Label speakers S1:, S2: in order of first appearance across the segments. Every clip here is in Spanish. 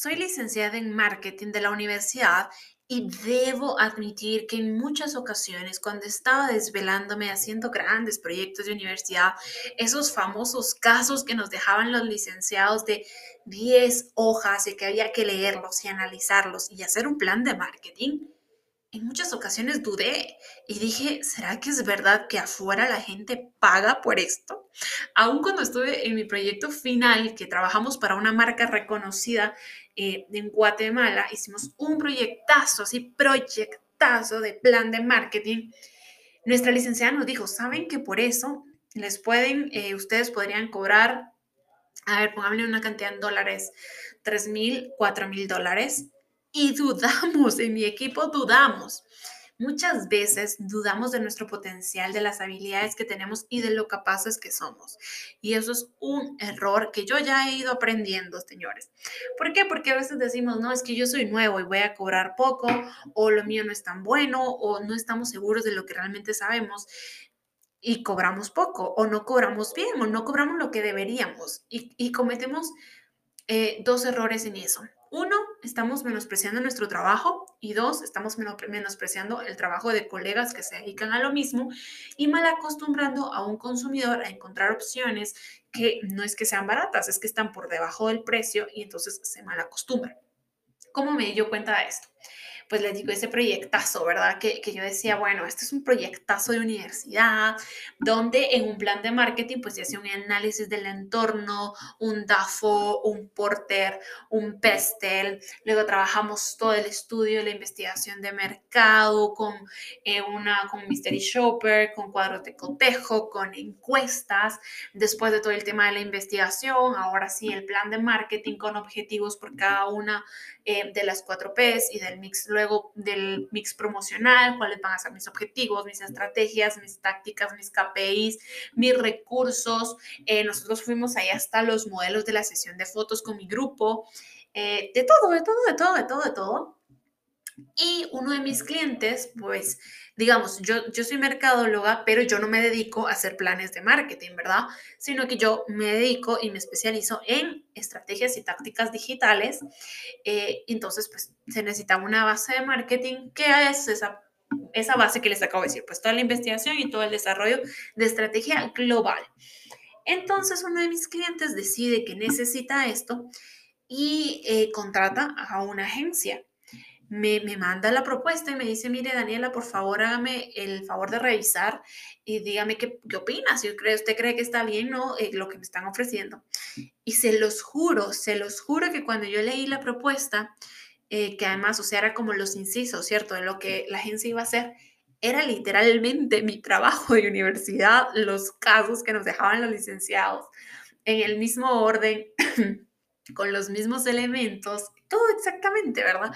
S1: Soy licenciada en marketing de la universidad y debo admitir que en muchas ocasiones, cuando estaba desvelándome haciendo grandes proyectos de universidad, esos famosos casos que nos dejaban los licenciados de 10 hojas y que había que leerlos y analizarlos y hacer un plan de marketing, en muchas ocasiones dudé y dije, ¿será que es verdad que afuera la gente paga por esto? Aún cuando estuve en mi proyecto final, que trabajamos para una marca reconocida eh, en Guatemala, hicimos un proyectazo, así, proyectazo de plan de marketing. Nuestra licenciada nos dijo, ¿saben que por eso les pueden, eh, ustedes podrían cobrar, a ver, pónganle una cantidad en dólares, 3 mil, 4 mil dólares? Y dudamos, en mi equipo dudamos. Muchas veces dudamos de nuestro potencial, de las habilidades que tenemos y de lo capaces que somos. Y eso es un error que yo ya he ido aprendiendo, señores. ¿Por qué? Porque a veces decimos, no, es que yo soy nuevo y voy a cobrar poco, o lo mío no es tan bueno, o no estamos seguros de lo que realmente sabemos y cobramos poco, o no cobramos bien, o no cobramos lo que deberíamos. Y, cometemos eh, dos errores en eso. Uno, estamos menospreciando nuestro trabajo y dos, estamos menospreciando el trabajo de colegas que se dedican a lo mismo y mal acostumbrando a un consumidor a encontrar opciones que no es que sean baratas, es que están por debajo del precio y entonces se mal acostumbran. ¿Cómo me dio cuenta de esto? Pues les digo, ese proyectazo, ¿verdad? Que, que, yo decía, bueno, este es un proyectazo de universidad, donde en un plan de marketing, pues se hace un análisis del entorno, un DAFO, un Porter, un PESTEL, luego trabajamos todo el estudio, la investigación de mercado, con eh, una, con Mystery Shopper, con cuadros de cotejo, con encuestas, después de todo el tema de la investigación, ahora sí, el plan de marketing con objetivos por cada una eh, de las cuatro P's y del mix luego del mix promocional, cuáles van a ser mis objetivos, mis estrategias, mis tácticas, mis KPIs, mis recursos. Eh, nosotros fuimos ahí hasta los modelos de la sesión de fotos con mi grupo, eh, de todo, de todo, de todo, de todo, de todo. Y uno de mis clientes, pues, digamos, yo, yo soy mercadóloga, pero yo no me dedico a hacer planes de marketing, ¿verdad? Sino que yo me dedico y me especializo en estrategias y tácticas digitales. Eh, entonces, pues, se necesita una base de marketing. ¿Qué es esa, esa base que les acabo de decir? Pues toda la investigación y todo el desarrollo de estrategia global. Entonces, uno de mis clientes decide que necesita esto y eh, contrata a una agencia me, manda la propuesta y me dice, mire Daniela, por favor hágame el favor de revisar y dígame qué, qué opina, si usted cree que está bien o eh, lo que me están ofreciendo. Y se los juro, se los juro que cuando yo leí la propuesta, eh, que además, o sea, era como los incisos, ¿cierto? De lo que la agencia iba a hacer, era literalmente mi trabajo de universidad, los casos que nos dejaban los licenciados en el mismo orden, con los mismos elementos, todo exactamente, ¿verdad?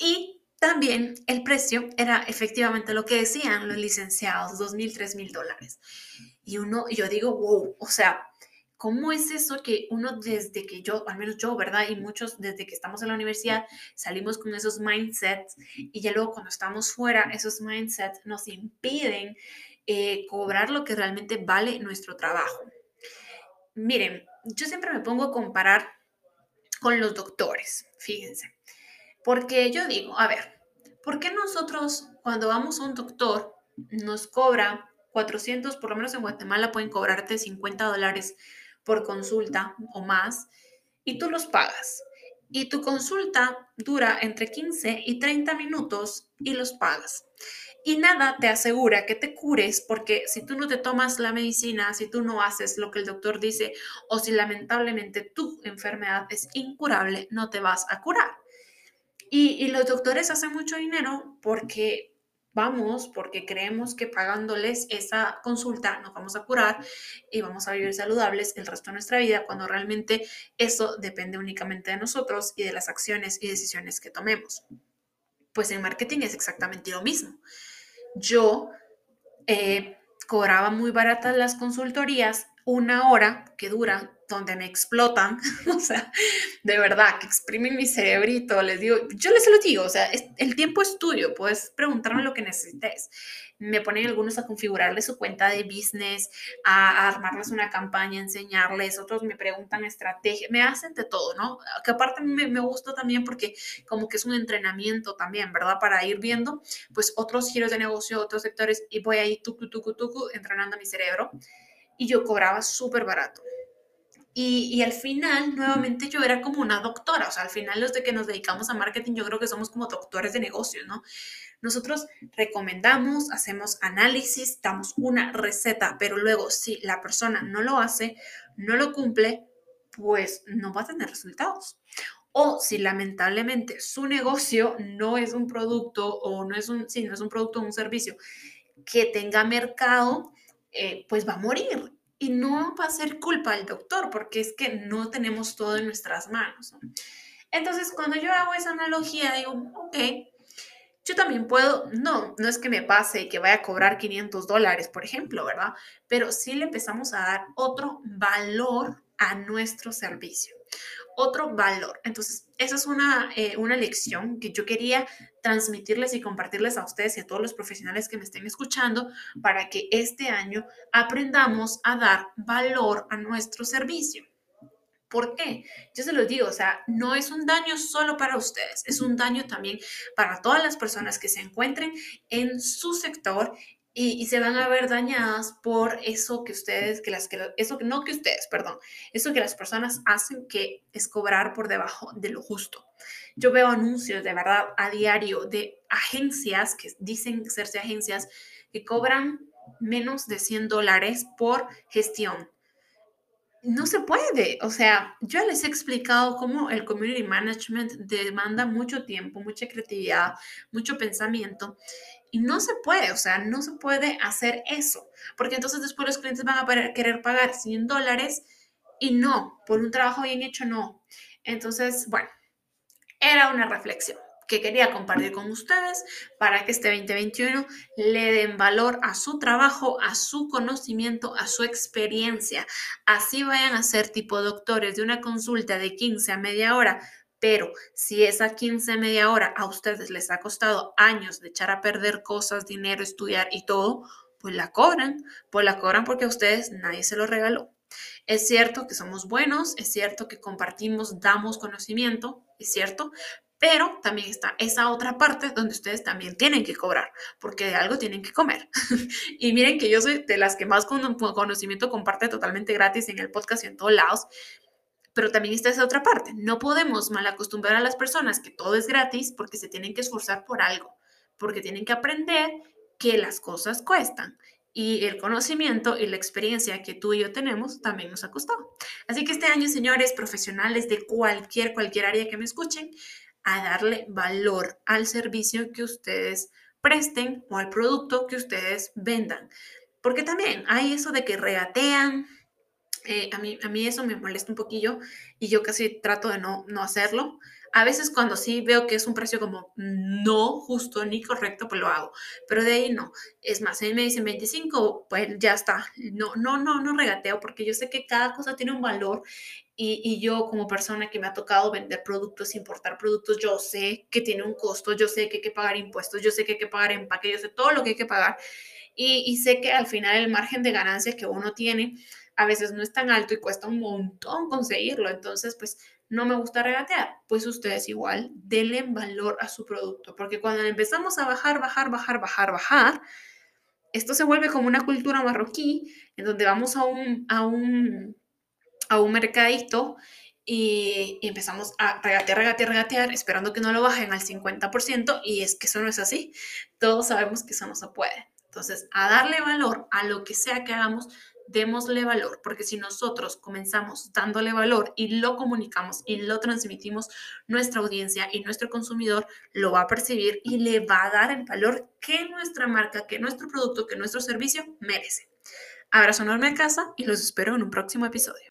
S1: Y también el precio era efectivamente lo que decían los licenciados, dos mil, tres mil dólares. Y uno, yo digo, wow, o sea, ¿cómo es eso que uno desde que yo, al menos yo, ¿verdad? Y muchos desde que estamos en la universidad salimos con esos mindsets y ya luego cuando estamos fuera, esos mindsets nos impiden eh, cobrar lo que realmente vale nuestro trabajo. Miren, yo siempre me pongo a comparar con los doctores, fíjense. Porque yo digo, a ver, ¿por qué nosotros cuando vamos a un doctor nos cobra 400, por lo menos en Guatemala pueden cobrarte 50 dólares por consulta o más, y tú los pagas? Y tu consulta dura entre 15 y 30 minutos y los pagas. Y nada te asegura que te cures porque si tú no te tomas la medicina, si tú no haces lo que el doctor dice o si lamentablemente tu enfermedad es incurable, no te vas a curar. Y, los doctores hacen mucho dinero porque vamos, porque creemos que pagándoles esa consulta nos vamos a curar y vamos a vivir saludables el resto de nuestra vida, cuando realmente eso depende únicamente de nosotros y de las acciones y decisiones que tomemos. Pues en marketing es exactamente lo mismo. Yo eh, cobraba muy baratas las consultorías, una hora que dura donde me explotan, o sea, de verdad, que exprimen mi cerebrito, les digo, yo les lo digo, o sea, el tiempo es tuyo, puedes preguntarme lo que necesites. Me ponen algunos a configurarles su cuenta de business, a, armarles una campaña, enseñarles, otros me preguntan estrategia, me hacen de todo, ¿no? Que aparte me, me gusta también porque como que es un entrenamiento también, ¿verdad? Para ir viendo, pues, otros giros de negocio, otros sectores, y voy ahí, tucu, tucu, tucu, entrenando mi cerebro. Y yo cobraba súper barato y, al final, nuevamente, yo era como una doctora, o sea, al final los de que nos dedicamos a marketing, yo creo que somos como doctores de negocio, ¿no? Nosotros recomendamos, hacemos análisis, damos una receta, pero luego si la persona no lo hace, no lo cumple, pues no va a tener resultados. O si lamentablemente su negocio no es un producto o no es un, sí, no es un producto o un servicio que tenga mercado, eh, pues va a morir y no va a ser culpa del doctor, porque es que no tenemos todo en nuestras manos. Entonces, cuando yo hago esa analogía, digo, ok, yo también puedo, no, no es que me pase y que vaya a cobrar 500 dólares, por ejemplo, ¿verdad? Pero sí le empezamos a dar otro valor a nuestro servicio otro valor. Entonces, esa es una, eh, una lección que yo quería transmitirles y compartirles a ustedes y a todos los profesionales que me estén escuchando para que este año aprendamos a dar valor a nuestro servicio. ¿Por qué? Yo se los digo, o sea, no es un daño solo para ustedes, es un daño también para todas las personas que se encuentren en su sector y, se van a ver dañadas por eso que ustedes, que las que, eso que no que ustedes, perdón, eso que las personas hacen que es cobrar por debajo de lo justo. Yo veo anuncios de verdad a diario de agencias que dicen serse agencias que cobran menos de 100 dólares por gestión. No se puede, o sea, yo les he explicado cómo el community management demanda mucho tiempo, mucha creatividad, mucho pensamiento y no se puede, o sea, no se puede hacer eso, porque entonces después los clientes van a querer pagar 100 dólares y no, por un trabajo bien hecho, no. Entonces, bueno, era una reflexión que quería compartir con ustedes para que este 2021 le den valor a su trabajo, a su conocimiento, a su experiencia. Así vayan a ser tipo doctores de una consulta de 15 a media hora pero si esa 15 media hora a ustedes les ha costado años de echar a perder cosas, dinero, estudiar y todo, pues la cobran, pues la cobran porque a ustedes nadie se lo regaló. Es cierto que somos buenos, es cierto que compartimos, damos conocimiento, es cierto, pero también está esa otra parte donde ustedes también tienen que cobrar, porque de algo tienen que comer. y miren que yo soy de las que más conocimiento comparte totalmente gratis en el podcast y en todos lados, pero también está esa otra parte. No podemos mal acostumbrar a las personas que todo es gratis porque se tienen que esforzar por algo, porque tienen que aprender que las cosas cuestan. Y el conocimiento y la experiencia que tú y yo tenemos también nos ha costado. Así que este año, señores profesionales de cualquier, cualquier área que me escuchen, a darle valor al servicio que ustedes presten o al producto que ustedes vendan. Porque también hay eso de que regatean, eh, a, mí, a mí eso me molesta un poquillo y yo casi trato de no, no hacerlo. A veces cuando sí veo que es un precio como no justo ni correcto, pues lo hago. Pero de ahí no. Es más, si me dicen 25, pues ya está. No, no, no, no regateo porque yo sé que cada cosa tiene un valor y, y, yo como persona que me ha tocado vender productos, importar productos, yo sé que tiene un costo, yo sé que hay que pagar impuestos, yo sé que hay que pagar empaque, yo sé todo lo que hay que pagar y, y sé que al final el margen de ganancia que uno tiene a veces no es tan alto y cuesta un montón conseguirlo. Entonces, pues no me gusta regatear. Pues ustedes igual denle valor a su producto, porque cuando empezamos a bajar, bajar, bajar, bajar, bajar, esto se vuelve como una cultura marroquí, en donde vamos a un, a un, a un mercadito y, y, empezamos a regatear, regatear, regatear, esperando que no lo bajen al 50%, y es que eso no es así. Todos sabemos que eso no se puede. Entonces, a darle valor a lo que sea que hagamos, démosle valor, porque si nosotros comenzamos dándole valor y lo comunicamos y lo transmitimos, nuestra audiencia y nuestro consumidor lo va a percibir y le va a dar el valor que nuestra marca, que nuestro producto, que nuestro servicio merece. Abrazo enorme a casa y los espero en un próximo episodio.